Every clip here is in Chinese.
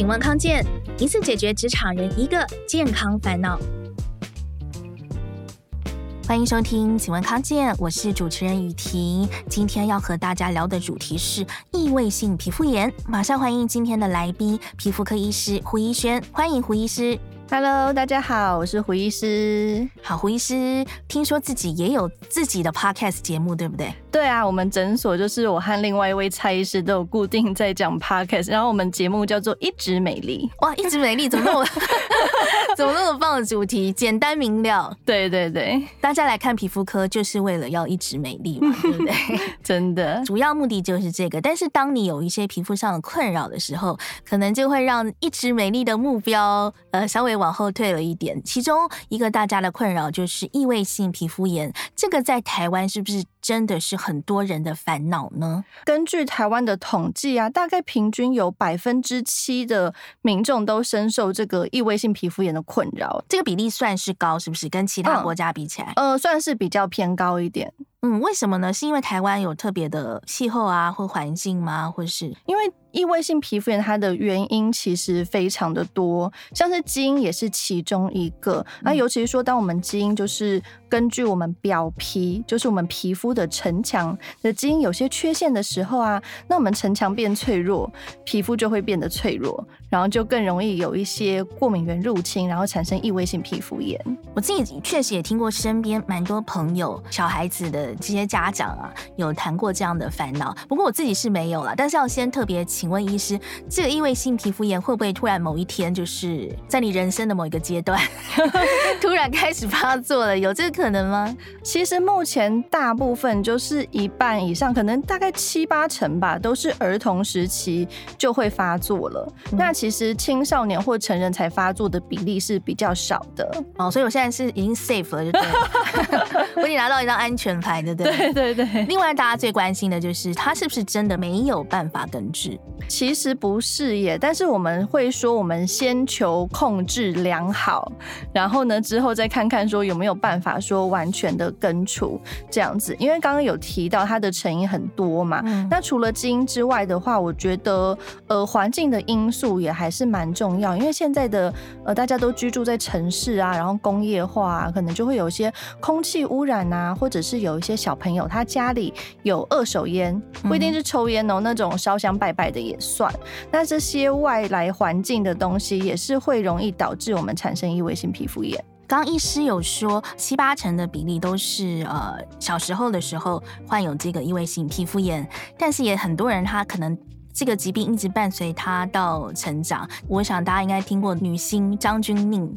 请问康健，一次解决职场人一个健康烦恼。欢迎收听，请问康健，我是主持人雨婷。今天要和大家聊的主题是异位性皮肤炎。马上欢迎今天的来宾，皮肤科医师胡一轩。欢迎胡医师。Hello，大家好，我是胡医师。好，胡医师，听说自己也有自己的 podcast 节目，对不对？对啊，我们诊所就是我和另外一位蔡医师都有固定在讲 podcast，然后我们节目叫做一直美丽。哇，一直美丽，怎么那么 怎么那么棒的主题？简单明了。对对对，大家来看皮肤科就是为了要一直美丽嘛，对不对？真的，主要目的就是这个。但是当你有一些皮肤上的困扰的时候，可能就会让一直美丽的目标呃稍微。往后退了一点，其中一个大家的困扰就是异位性皮肤炎，这个在台湾是不是真的是很多人的烦恼呢？根据台湾的统计啊，大概平均有百分之七的民众都深受这个异位性皮肤炎的困扰，这个比例算是高，是不是？跟其他国家比起来，嗯、呃，算是比较偏高一点。嗯，为什么呢？是因为台湾有特别的气候啊，或环境吗？或是因为？异位性皮肤炎，它的原因其实非常的多，像是基因也是其中一个。那尤其是说，当我们基因就是根据我们表皮，就是我们皮肤的城墙的基因有些缺陷的时候啊，那我们城墙变脆弱，皮肤就会变得脆弱，然后就更容易有一些过敏原入侵，然后产生异位性皮肤炎。我自己确实也听过身边蛮多朋友、小孩子的这些家长啊，有谈过这样的烦恼。不过我自己是没有啦，但是要先特别。请问医师，这个异位性皮肤炎会不会突然某一天，就是在你人生的某一个阶段，突然开始发作了？有这个可能吗？其实目前大部分就是一半以上，可能大概七八成吧，都是儿童时期就会发作了。嗯、那其实青少年或成人才发作的比例是比较少的。哦，所以我现在是已经 safe 了，就对了。我已经拿到一张安全牌，对不对？对对对。另外，大家最关心的就是他是不是真的没有办法根治？其实不是耶，但是我们会说，我们先求控制良好，然后呢，之后再看看说有没有办法说完全的根除这样子。因为刚刚有提到它的成因很多嘛，嗯、那除了基因之外的话，我觉得呃环境的因素也还是蛮重要。因为现在的呃大家都居住在城市啊，然后工业化啊，可能就会有一些空气污染啊，或者是有一些小朋友他家里有二手烟，不一定是抽烟哦，那种烧香拜拜的。也算，那这些外来环境的东西也是会容易导致我们产生异位性皮肤炎。刚医师有说，七八成的比例都是呃小时候的时候患有这个异位性皮肤炎，但是也很多人他可能这个疾病一直伴随他到成长。我想大家应该听过女星张钧甯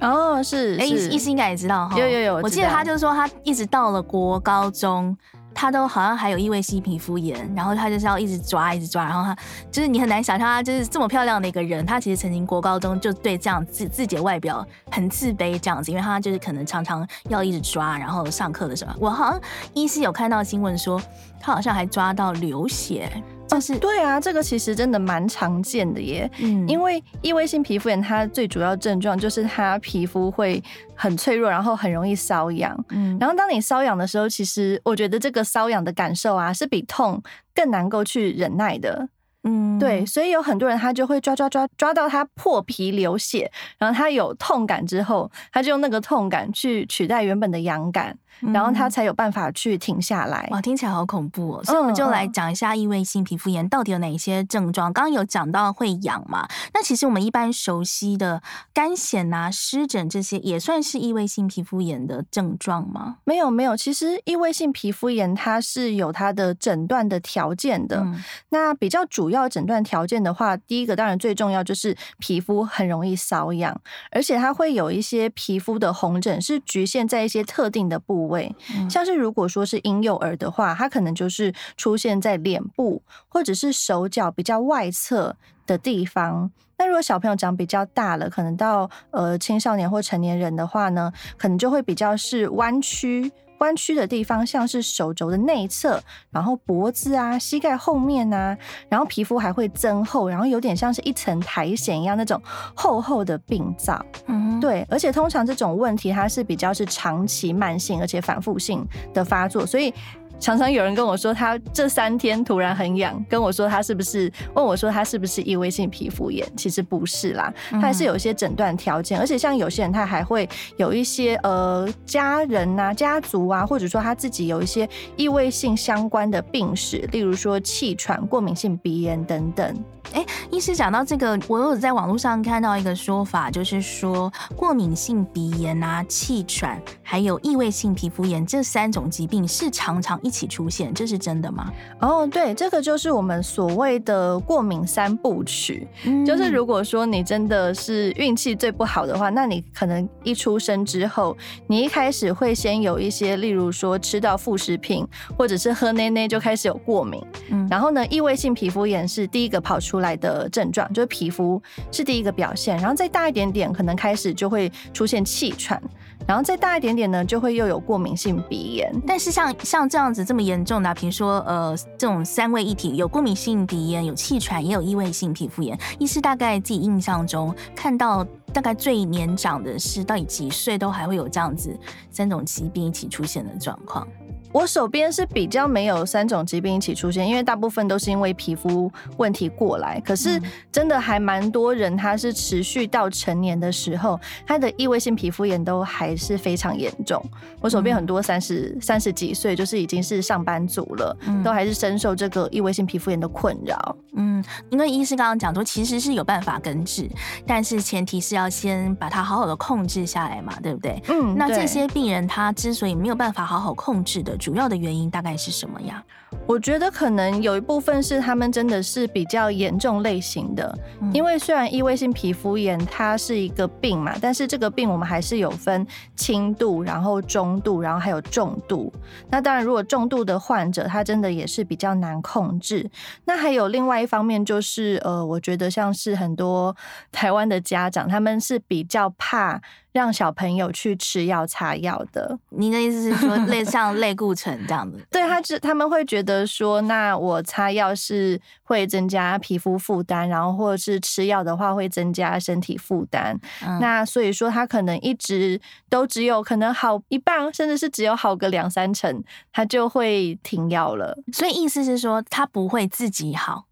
哦，是，哎，医师应该也知道哈，有有有，我，我记得他就是说他一直到了国高中。他都好像还有异位性皮肤炎，然后他就是要一直抓，一直抓，然后他就是你很难想象他就是这么漂亮的一个人，他其实曾经国高中就对这样自自己的外表很自卑这样子，因为他就是可能常常要一直抓，然后上课的时候，我好像依稀有看到新闻说他好像还抓到流血。就是对啊，这个其实真的蛮常见的耶。嗯，因为异位性皮肤炎它最主要症状就是它皮肤会很脆弱，然后很容易瘙痒。嗯，然后当你瘙痒的时候，其实我觉得这个瘙痒的感受啊，是比痛更难够去忍耐的。嗯，对，所以有很多人他就会抓抓抓抓到他破皮流血，然后他有痛感之后，他就用那个痛感去取代原本的痒感。然后他才有办法去停下来。哇，听起来好恐怖哦！所以我们就来讲一下异位性皮肤炎到底有哪些症状。刚刚有讲到会痒嘛？那其实我们一般熟悉的干癣啊、湿疹这些，也算是异位性皮肤炎的症状吗？没有，没有。其实异位性皮肤炎它是有它的诊断的条件的。嗯、那比较主要诊断条件的话，第一个当然最重要就是皮肤很容易瘙痒，而且它会有一些皮肤的红疹是局限在一些特定的部位。位，像是如果说是婴幼儿的话，他可能就是出现在脸部或者是手脚比较外侧的地方。那如果小朋友长比较大了，可能到呃青少年或成年人的话呢，可能就会比较是弯曲。弯曲的地方，像是手肘的内侧，然后脖子啊、膝盖后面啊，然后皮肤还会增厚，然后有点像是一层苔藓一样那种厚厚的病灶。嗯，对，而且通常这种问题它是比较是长期慢性而且反复性的发作，所以常常有人跟我说，他这三天突然很痒，跟我说他是不是问我说他是不是异位性皮肤炎？其实不是啦，他还是有一些诊断条件，而且像有些人他还会有一些呃家人啊、家族啊，或者说他自己有一些异位性相关的病史，例如说气喘、过敏性鼻炎等等。哎，医师讲到这个，我有在网络上看到一个说法，就是说过敏性鼻炎啊、气喘，还有异位性皮肤炎这三种疾病是常常一起出现，这是真的吗？哦，对，这个就是我们所谓的过敏三部曲。嗯，就是如果说你真的是运气最不好的话，那你可能一出生之后，你一开始会先有一些，例如说吃到副食品，或者是喝奶奶就开始有过敏。嗯，然后呢，异位性皮肤炎是第一个跑出来的症状，就是皮肤是第一个表现，然后再大一点点，可能开始就会出现气喘，然后再大一点点呢，就会又有过敏性鼻炎。但是像像这样子这么严重的，比如说呃这种三位一体，有过敏性鼻炎，有气喘，也有异位性皮肤炎。医师大概自己印象中看到，大概最年长的是到底几岁都还会有这样子三种疾病一起出现的状况。我手边是比较没有三种疾病一起出现，因为大部分都是因为皮肤问题过来。可是真的还蛮多人，他是持续到成年的时候，他的异位性皮肤炎都还是非常严重。我手边很多三十三十几岁，就是已经是上班族了，都还是深受这个异位性皮肤炎的困扰。嗯，因为医师刚刚讲说，其实是有办法根治，但是前提是要先把它好好的控制下来嘛，对不对？嗯，那这些病人他之所以没有办法好好控制的。主要的原因大概是什么呀？我觉得可能有一部分是他们真的是比较严重类型的，嗯、因为虽然异位性皮肤炎它是一个病嘛，但是这个病我们还是有分轻度，然后中度，然后还有重度。那当然，如果重度的患者，他真的也是比较难控制。那还有另外一方面就是，呃，我觉得像是很多台湾的家长，他们是比较怕让小朋友去吃药擦药的。您的意思是说，类像类固醇这样子？对，他是他们会觉得。说，那我擦药是会增加皮肤负担，然后或者是吃药的话会增加身体负担。嗯、那所以说他可能一直都只有可能好一半，甚至是只有好个两三成，他就会停药了。所以意思是说他不会自己好，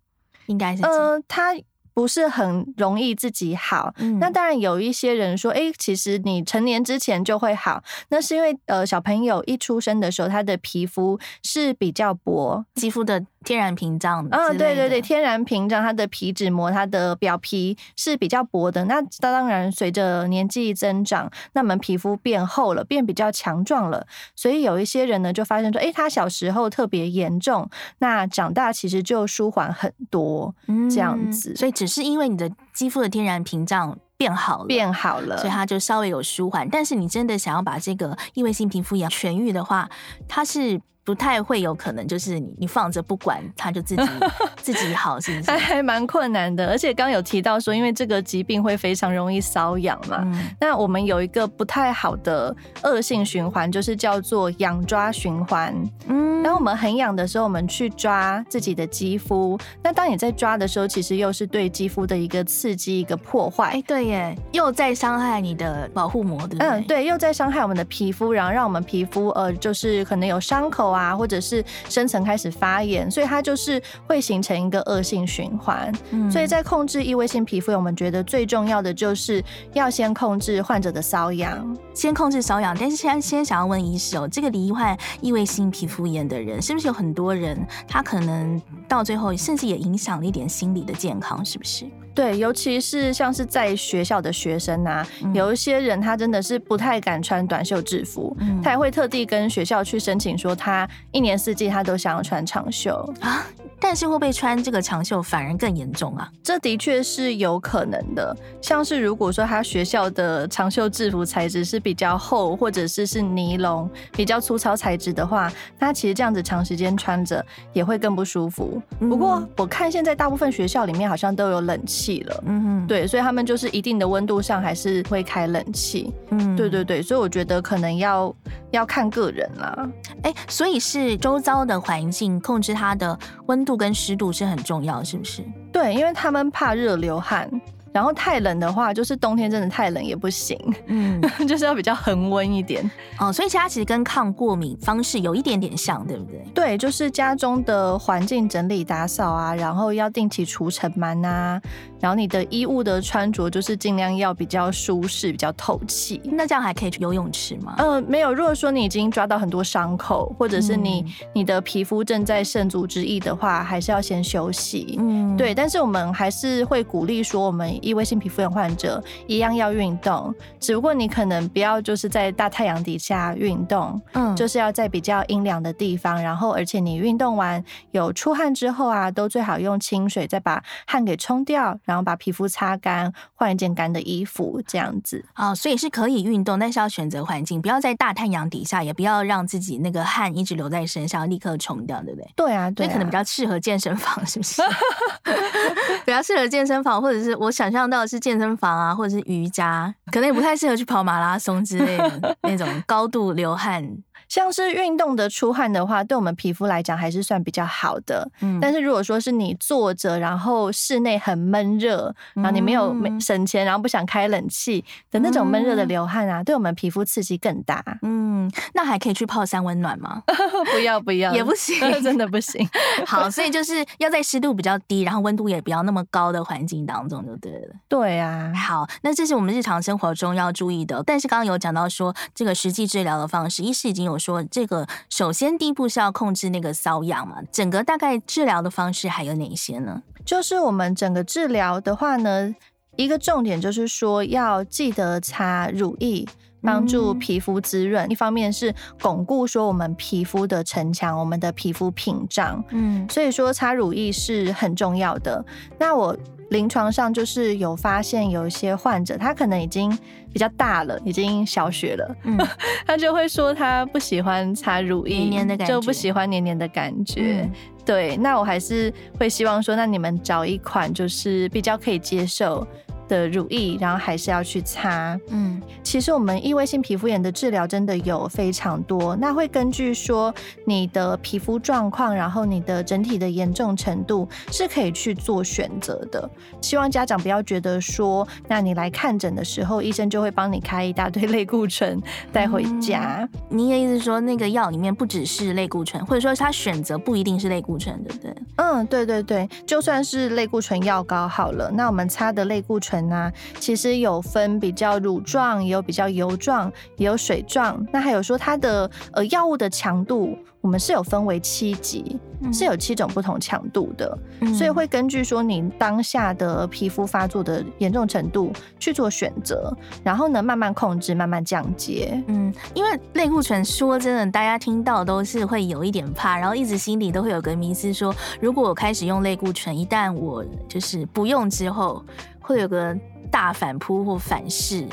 应该是呃他。不是很容易自己好，嗯、那当然有一些人说，哎、欸，其实你成年之前就会好，那是因为呃小朋友一出生的时候，他的皮肤是比较薄，肌肤的天然屏障。嗯，对对对，天然屏障，它的皮脂膜，它的表皮是比较薄的。那 当然随着年纪增长，那么皮肤变厚了，变比较强壮了，所以有一些人呢就发现说，哎、欸，他小时候特别严重，那长大其实就舒缓很多，嗯、这样子，所以只。是因为你的肌肤的天然屏障变好了，变好了，所以它就稍微有舒缓。但是你真的想要把这个异位性皮肤炎痊愈的话，它是。不太会有可能，就是你你放着不管，它就自己 自己好，是不是？还还蛮困难的。而且刚有提到说，因为这个疾病会非常容易瘙痒嘛，嗯、那我们有一个不太好的恶性循环，就是叫做痒抓循环。嗯，当我们很痒的时候，我们去抓自己的肌肤，那当你在抓的时候，其实又是对肌肤的一个刺激，一个破坏。哎，对耶，又在伤害你的保护膜，对不对？嗯，对，又在伤害我们的皮肤，然后让我们皮肤呃，就是可能有伤口啊。啊，或者是深层开始发炎，所以它就是会形成一个恶性循环。嗯，所以在控制异位性皮肤炎，我们觉得最重要的就是要先控制患者的瘙痒，先控制瘙痒。但是现在先想要问医师哦，这个罹患异位性皮肤炎的人，是不是有很多人他可能到最后甚至也影响了一点心理的健康，是不是？对，尤其是像是在学校的学生啊，嗯、有一些人他真的是不太敢穿短袖制服，嗯、他也会特地跟学校去申请说，他一年四季他都想要穿长袖啊。但是会不会穿这个长袖反而更严重啊？这的确是有可能的。像是如果说他学校的长袖制服材质是比较厚，或者是是尼龙比较粗糙材质的话，那其实这样子长时间穿着也会更不舒服。不过我看现在大部分学校里面好像都有冷气了，嗯哼，对，所以他们就是一定的温度上还是会开冷气。嗯，对对对，所以我觉得可能要要看个人啦。哎，所以是周遭的环境控制它的温度跟湿度是很重要，是不是？对，因为他们怕热流汗。然后太冷的话，就是冬天真的太冷也不行，嗯，就是要比较恒温一点。哦，所以其实它其实跟抗过敏方式有一点点像，对不对？对，就是家中的环境整理打扫啊，然后要定期除尘螨啊，然后你的衣物的穿着就是尽量要比较舒适、比较透气。那这样还可以去游泳池吗？呃，没有。如果说你已经抓到很多伤口，或者是你、嗯、你的皮肤正在肾足之役的话，还是要先休息。嗯，对。但是我们还是会鼓励说，我们异位性皮肤炎患者一样要运动，只不过你可能不要就是在大太阳底下运动，嗯，就是要在比较阴凉的地方。然后，而且你运动完有出汗之后啊，都最好用清水再把汗给冲掉，然后把皮肤擦干，换一件干的衣服，这样子。哦，所以是可以运动，但是要选择环境，不要在大太阳底下，也不要让自己那个汗一直留在身上，立刻冲掉，对不对？对啊，对啊，可能比较适合健身房，是不是？比较适合健身房，或者是我想象到的是健身房啊，或者是瑜伽，可能也不太适合去跑马拉松之类的 那种高度流汗。像是运动的出汗的话，对我们皮肤来讲还是算比较好的。嗯，但是如果说是你坐着，然后室内很闷热，然后你没有省钱，然后不想开冷气的那种闷热的流汗啊，对我们皮肤刺激更大。嗯，那还可以去泡三温暖吗？不 要不要，也不行，真的不行。好，所以就是要在湿度比较低，然后温度也不要那么高的环境当中就对了。对啊。好，那这是我们日常生活中要注意的。但是刚刚有讲到说，这个实际治疗的方式，医师已经有。说这个，首先第一步是要控制那个瘙痒嘛，整个大概治疗的方式还有哪些呢？就是我们整个治疗的话呢，一个重点就是说要记得擦乳液，帮助皮肤滋润。嗯、一方面是巩固说我们皮肤的城墙，我们的皮肤屏障。嗯，所以说擦乳液是很重要的。那我。临床上就是有发现有一些患者，他可能已经比较大了，已经小学了，嗯，他就会说他不喜欢擦乳液，黏黏的感觉，就不喜欢黏黏的感觉。嗯、对，那我还是会希望说，那你们找一款就是比较可以接受的乳液，然后还是要去擦。嗯，其实我们异位性皮肤炎的治疗真的有非常多，那会根据说你的皮肤状况，然后你的整体的严重程度是可以去做选择的。希望家长不要觉得说，那你来看诊的时候，医生就会帮你开一大堆类固醇带回家。嗯，你的意思是说，那个药里面不只是类固醇，或者说他选择不一定是类固醇，对不对？嗯，对对对，就算是类固醇药膏好了，那我们擦的类固醇。啊，其实有分比较乳状，也有比较油状，也有水状。那还有说它的呃药物的强度，我们是有分为七级，嗯、是有七种不同强度的，嗯、所以会根据说你当下的皮肤发作的严重程度去做选择，然后呢慢慢控制，慢慢降阶。嗯，因为类固醇说真的，大家听到都是会有一点怕，然后一直心里都会有个迷思说，如果我开始用类固醇，一旦我就是不用之后。会有个大反扑或反噬，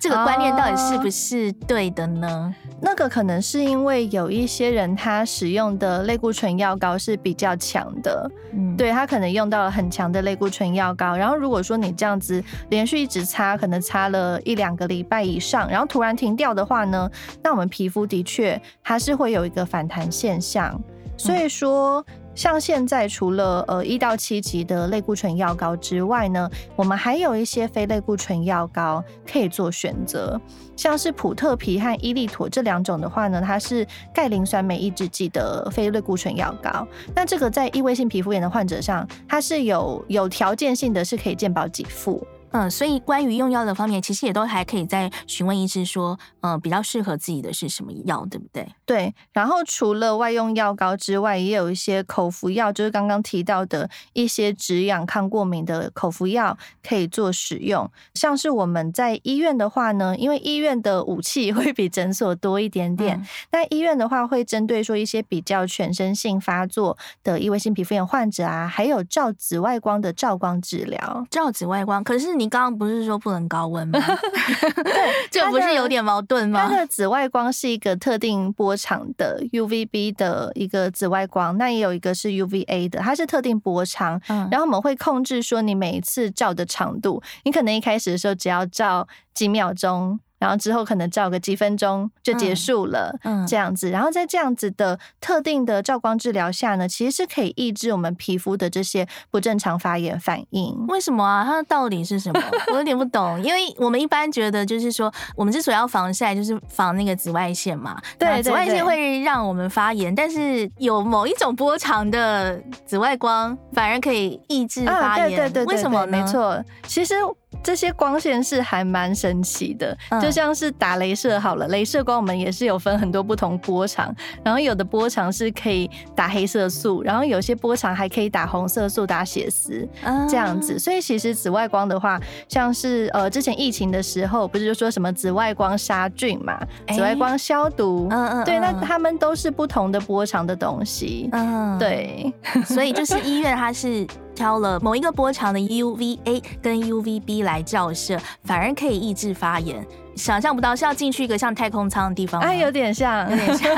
这个观念到底是不是对的呢？哦，那个可能是因为有一些人他使用的类固醇药膏是比较强的，嗯，对，他可能用到了很强的类固醇药膏，然后如果说你这样子连续一直擦，可能擦了一两个礼拜以上，然后突然停掉的话呢，那我们皮肤的确它是会有一个反弹现象，所以说。像现在除了呃一到七级的类固醇药膏之外呢，我们还有一些非类固醇药膏可以做选择，像是普特皮和伊利妥这两种的话呢，它是钙磷酸酶抑制剂的非类固醇药膏。那这个在异位性皮肤炎的患者上，它是有有条件性的是可以健保给付。嗯，所以关于用药的方面，其实也都还可以再询问医师说，嗯，比较适合自己的是什么药，对不对？对。然后除了外用药膏之外，也有一些口服药，就是刚刚提到的一些止痒抗过敏的口服药可以做使用。像是我们在医院的话呢，因为医院的武器 会比诊所多一点点，那、嗯、医院的话会针对说一些比较全身性发作的异位性皮肤炎患者啊，还有照紫外光的照光治疗。照紫外光，可是你。你刚刚不是说不能高温吗？对，这不是有点矛盾吗？它的紫外光是一个特定波长的 UVB 的一个紫外光，那也有一个是 UVA 的，它是特定波长。嗯，然后我们会控制说你每一次照的长度，你可能一开始的时候只要照几秒钟。然后之后可能照个几分钟就结束了，嗯，这样子。然后在这样子的特定的照光治疗下呢，其实是可以抑制我们皮肤的这些不正常发炎反应。为什么啊？它的道理是什么？我有点不懂。因为我们一般觉得就是说，我们之所以要防晒，就是防那个紫外线嘛。对，紫外线会让我们发炎，但是有某一种波长的紫外光反而可以抑制发炎。啊、对，对，对对对，为什么呢？没错，其实。这些光线是还蛮神奇的，就像是打镭射好了，镭射光我们也是有分很多不同波长，然后有的波长是可以打黑色素，然后有些波长还可以打红色素、打血丝这样子。所以其实紫外光的话，像是呃之前疫情的时候，不是就说什么紫外光杀菌嘛，紫外光消毒，嗯嗯，对，那他们都是不同的波长的东西，嗯，对，所以就是医院它是。挑了某一个波长的 UVA 跟 UVB 来照射，反而可以抑制发炎。想象不到是要进去一个像太空舱的地方，哎，有点像，有点像。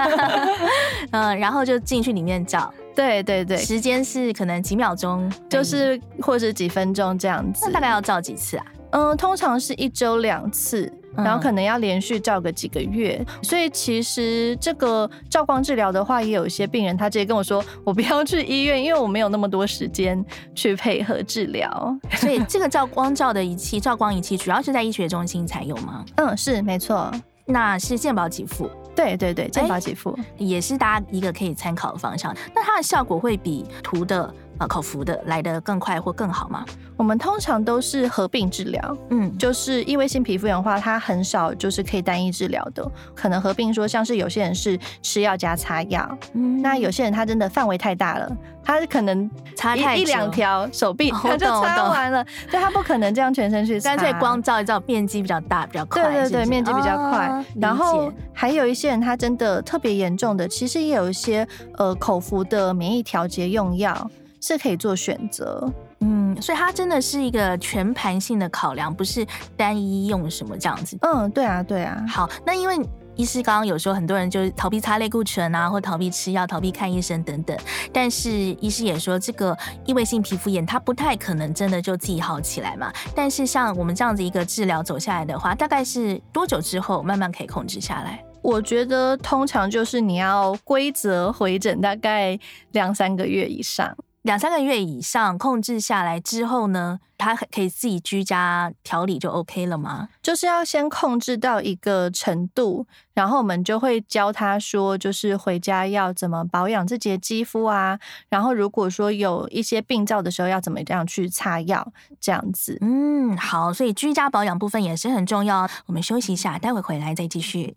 嗯，然后就进去里面照。对对对，时间是可能几秒钟，就是或者几分钟这样子。那大概要照几次啊？嗯，通常是一周两次。然后可能要连续照个几个月，所以其实这个照光治疗的话，也有一些病人他直接跟我说，我不要去医院，因为我没有那么多时间去配合治疗。所以这个照光照的仪器，照光仪器主要是在医学中心才有吗？嗯，是没错。那是健保给付。对对对，健保给付也是大家一个可以参考的方向。那它的效果会比涂的呃口服的来得更快或更好吗？我们通常都是合并治疗，嗯，就是异位性皮肤炎的话，它很少就是可以单一治疗的，可能合并说像是有些人是吃药加擦药，嗯，那有些人他真的范围太大了，他可能擦一一两条 手臂他就擦完了，对，他不可能这样全身去擦，干脆光照一照，面积比较大，比较快，对对对，面积比较快。然后还有一些人他真的特别严重的，其实也有一些呃口服的免疫调节用药是可以做选择。嗯，所以它真的是一个全盘性的考量，不是单一用什么这样子。嗯，对啊，对啊。好，那因为医师刚刚有说，很多人就是逃避擦类固醇啊，或逃避吃药、逃避看医生等等。但是医师也说，这个异位性皮肤炎它不太可能真的就自己好起来嘛。但是像我们这样子一个治疗走下来的话，大概是多久之后慢慢可以控制下来？我觉得通常就是你要规则回诊，大概两三个月以上。两三个月以上控制下来之后呢，他可以自己居家调理就 OK 了吗？就是要先控制到一个程度，然后我们就会教他说，就是回家要怎么保养自己的肌肤啊，然后如果说有一些病灶的时候，要怎么样去擦药，这样子。嗯，好，所以居家保养部分也是很重要。我们休息一下，待会回来再继续。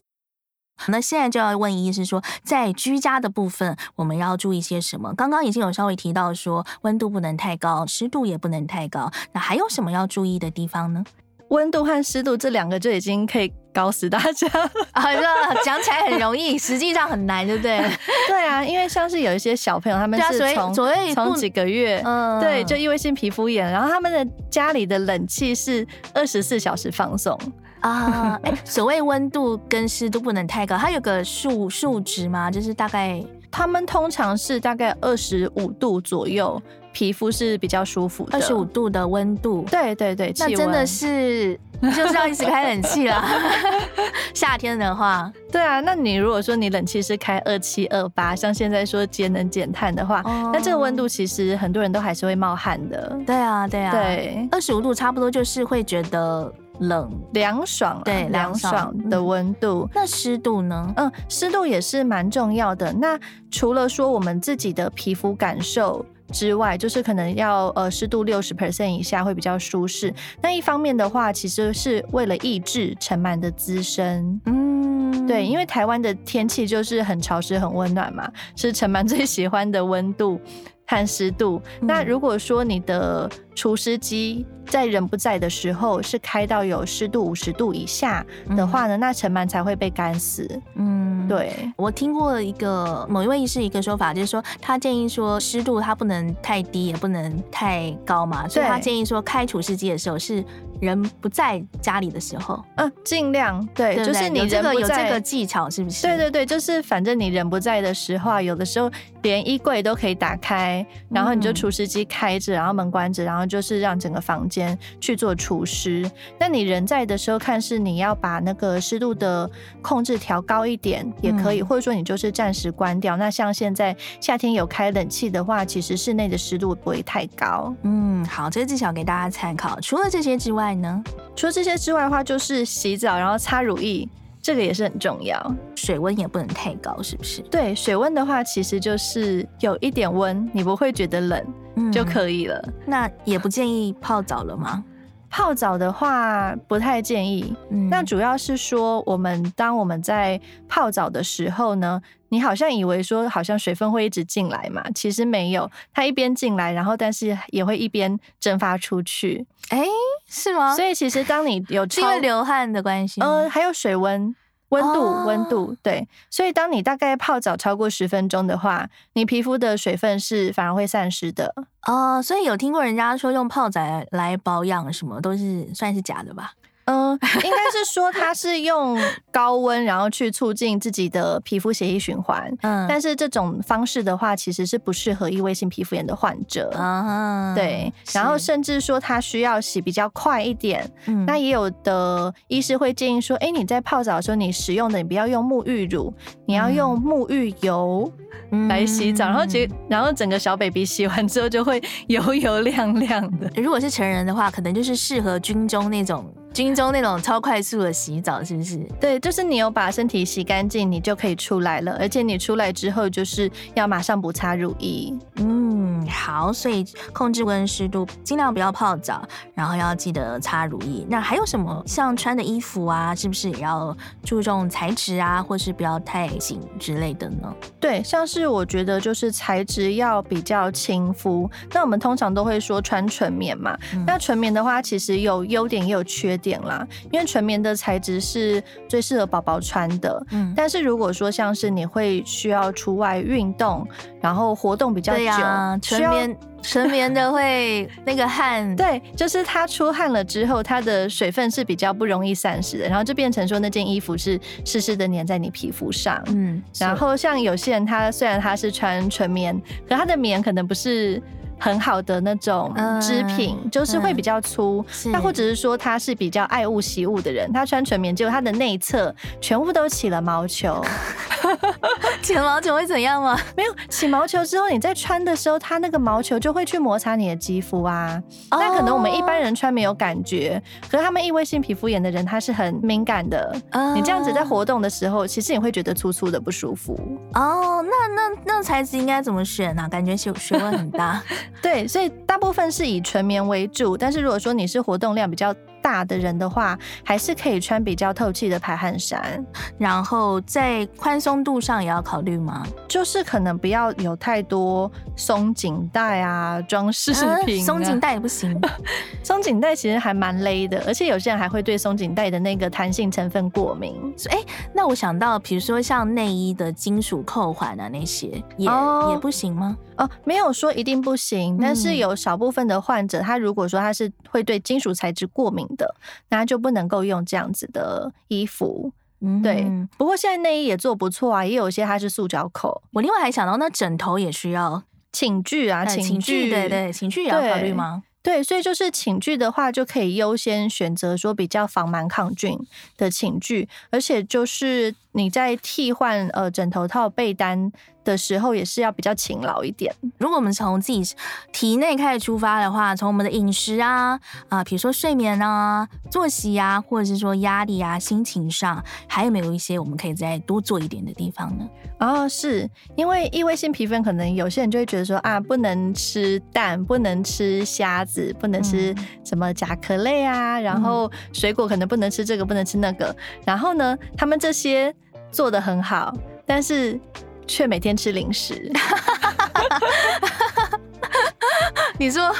那现在就要问医师说，在居家的部分，我们要注意些什么？刚刚已经有稍微提到说，温度不能太高，湿度也不能太高。那还有什么要注意的地方呢？温度和湿度这两个就已经可以搞死大家啊！讲起来很容易，实际上很难，对不对？对啊，因为像是有一些小朋友，他们是从从几个月，嗯，对，就异位性皮肤炎，然后他们的家里的冷气是二十四小时放送。啊，哎，所谓温度跟湿度不能太高，它有个数数值吗？就是大概，他们通常是大概二十五度左右，皮肤是比较舒服的。二十五度的温度，对对对，那真的是就是要一直开冷气了。夏天的话，对啊，那你如果说你冷气是开二七二八，像现在说节能减碳的话，那这个温度其实很多人都还是会冒汗的。对啊，对啊，对，二十五度差不多就是会觉得。冷凉爽，对凉爽的温度。那湿度呢？嗯，湿度也是蛮重要的。那除了说我们自己的皮肤感受之外，就是可能要呃湿度六十 percent 以下会比较舒适。那一方面的话，其实是为了抑制尘螨的滋生。嗯，对，因为台湾的天气就是很潮湿、很温暖嘛，是尘螨最喜欢的温度和湿度。那如果说你的除湿机在人不在的时候是开到有湿度五十度以下的话呢，嗯、那尘螨才会被干死。嗯，对，我听过一个某一位医师一个说法，就是说他建议说湿度它不能太低，也不能太高嘛，所以他建议说开除湿机的时候是。人不在家里的时候，嗯，尽量对，对对就是你这个，有这个技巧是不是？对对对，就是反正你人不在的时候，有的时候连衣柜都可以打开，然后你就除湿机开着，然后门关着，然后就是让整个房间去做除湿。那你人在的时候，看是你要把那个湿度的控制调高一点也可以，嗯、或者说你就是暂时关掉。那像现在夏天有开冷气的话，其实室内的湿度不会太高。嗯，好，这个技巧给大家参考。除了这些之外。呢？除了这些之外的话，就是洗澡，然后擦乳液，这个也是很重要。水温也不能太高，是不是？对，水温的话，其实就是有一点温，你不会觉得冷就可以了。嗯，那也不建议泡澡了吗？泡澡的话不太建议。嗯，那主要是说，我们当我们在泡澡的时候呢，你好像以为说，好像水分会一直进来嘛，其实没有，它一边进来，然后但是也会一边蒸发出去。哎、欸，是吗？所以其实当你有因为流汗的关系，呃，还有水温。温度，温度，对，所以当你大概泡澡超过十分钟的话，你皮肤的水分是反而会散失的哦。所以有听过人家说用泡澡来保养，什么都是算是假的吧？嗯，应该是说它是用高温，然后去促进自己的皮肤血液循环。嗯，但是这种方式的话，其实是不适合异位性皮肤炎的患者。啊，对。然后甚至说它需要洗比较快一点。嗯，那也有的医师会建议说，哎，你在泡澡的时候，你使用的你不要用沐浴乳，你要用沐浴油来洗澡。然后结，然后整个小 baby 洗完之后就会油油亮亮的。如果是成人的话，可能就是适合军中那种。军中那种超快速的洗澡，是不是？对，就是你有把身体洗干净，你就可以出来了。而且你出来之后，就是要马上补擦乳液。嗯，好，所以控制温湿度，尽量不要泡澡，然后要记得擦乳液。那还有什么？像穿的衣服啊，是不是也要注重材质啊，或是不要太紧之类的呢？对，像是我觉得就是材质要比较亲肤。那我们通常都会说穿纯棉嘛。嗯、那纯棉的话，其实有优点也有缺点。点啦，因为纯棉的材质是最适合宝宝穿的。嗯，但是如果说像是你会需要出外运动，然后活动比较久，纯棉纯棉的会那个汗，对，就是它出汗了之后，它的水分是比较不容易散失的，然后就变成说那件衣服是湿湿的粘在你皮肤上。嗯，然后像有些人他虽然他是穿纯棉，可他的棉可能不是。很好的那种织品，嗯、就是会比较粗。那、嗯、或者是说他是比较爱物惜物的人，他穿纯棉，结果他的内侧全部都起了毛球。起了毛球会怎样吗？没有起毛球之后，你在穿的时候，它那个毛球就会去摩擦你的肌肤啊。那、哦、可能我们一般人穿没有感觉，可是他们异位性皮肤炎的人，他是很敏感的。哦、你这样子在活动的时候，其实你会觉得粗粗的不舒服。哦，那那那材质应该怎么选呢、啊？感觉学学问很大。对，所以大部分是以纯棉为主，但是如果说你是活动量比较大的人的话，还是可以穿比较透气的排汗衫，然后在宽松度上也要考虑吗？就是可能不要有太多松紧带啊，装饰品、啊。松紧带也不行，松紧带其实还蛮勒的，而且有些人还会对松紧带的那个弹性成分过敏。哎、欸，那我想到，比如说像内衣的金属扣环啊，那些也、oh, 也不行吗？哦，没有说一定不行，但是有少部分的患者，嗯、他如果说他是会对金属材质过敏的，那就不能够用这样子的衣服。嗯，对。不过现在内衣也做不错啊，也有一些它是塑胶扣。我另外还想到，那枕头也需要寝具啊，寝具，对对，寝具也要考虑吗？对，所以就是寝具的话，就可以优先选择说比较防螨抗菌的寝具，而且就是你在替换呃枕头套、被单的时候，也是要比较勤劳一点。如果我们从自己体内开始出发的话，从我们的饮食啊啊、呃，比如说睡眠啊、作息啊，或者是说压力啊、心情上，还有没有一些我们可以再多做一点的地方呢？哦，是因为异位性皮肤炎，可能有些人就会觉得说啊，不能吃蛋，不能吃虾子，不能吃什么甲壳类啊，嗯、然后水果可能不能吃这个，不能吃那个。然后呢，他们这些做的很好，但是却每天吃零食。你说。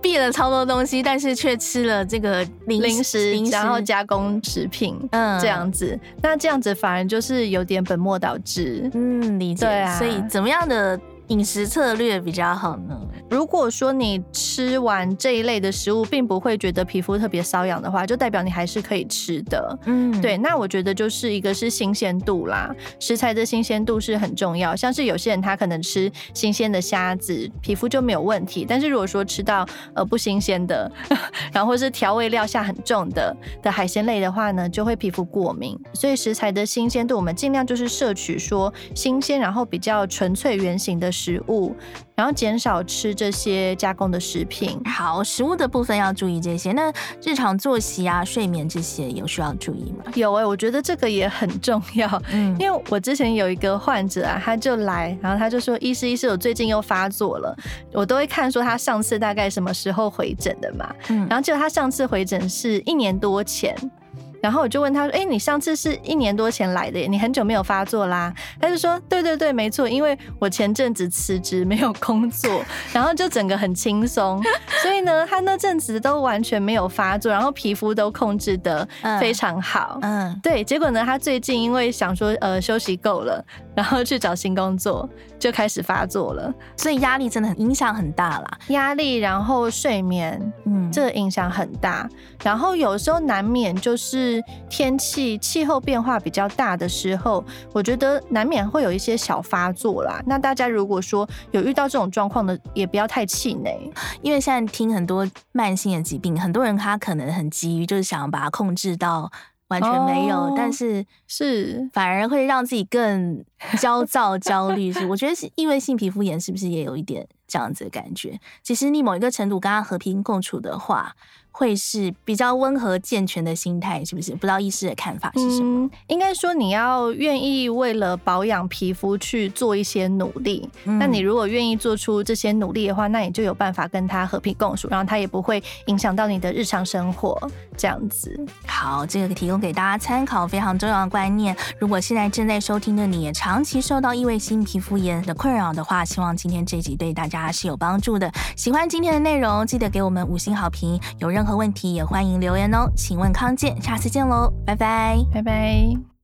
避了超多东西，但是却吃了这个零零食，零食然后加工食品，嗯，这样子，那这样子反而就是有点本末倒置。嗯，理解。对啊，所以怎么样的？饮食策略比较好呢？如果说你吃完这一类的食物，并不会觉得皮肤特别瘙痒的话，就代表你还是可以吃的。嗯，对。那我觉得就是一个是新鲜度啦，食材的新鲜度是很重要。像是有些人他可能吃新鲜的虾子，皮肤就没有问题。但是如果说吃到呃不新鲜的，然后是调味料下很重的的海鲜类的话呢，就会皮肤过敏。所以食材的新鲜度，我们尽量就是摄取说新鲜，然后比较纯粹原型的食物，然后减少吃这些加工的食品。好，食物的部分要注意这些。那日常作息啊、睡眠这些有需要注意吗？有哎、欸，我觉得这个也很重要。嗯，因为我之前有一个患者啊，他就来，然后他就说：“医师，医师，我最近又发作了。”我都会看说他上次大概什么时候回诊的嘛。嗯，然后结果他上次回诊是一年多前。然后我就问他说：“哎，你上次是一年多前来的耶，你很久没有发作啦？”他就说：“对对对，没错，因为我前阵子辞职没有工作，然后就整个很轻松，所以呢，他那阵子都完全没有发作，然后皮肤都控制的非常好。嗯，嗯对。结果呢，他最近因为想说呃休息够了，然后去找新工作，就开始发作了。所以压力真的很影响很大啦，压力，然后睡眠，嗯，这个影响很大。然后有时候难免就是。天气气候变化比较大的时候，我觉得难免会有一些小发作啦。那大家如果说有遇到这种状况的，也不要太气馁，因为现在听很多慢性的疾病，很多人他可能很急于就是想把它控制到完全没有，哦、但是是反而会让自己更焦躁、焦虑。是我觉得是异位性皮肤炎是不是也有一点这样子的感觉？其实你某一个程度跟他和平共处的话。会是比较温和健全的心态，是不是？不知道医师的看法是什么？嗯、应该说你要愿意为了保养皮肤去做一些努力。那、嗯、你如果愿意做出这些努力的话，那你就有办法跟他和平共处，然后他也不会影响到你的日常生活。这样子。好，这个提供给大家参考，非常重要的观念。如果现在正在收听的你也长期受到异位性皮肤炎的困扰的话，希望今天这集对大家是有帮助的。喜欢今天的内容，记得给我们五星好评。有任和问题也欢迎留言哦，请问康健，下次见喽，拜拜，拜拜。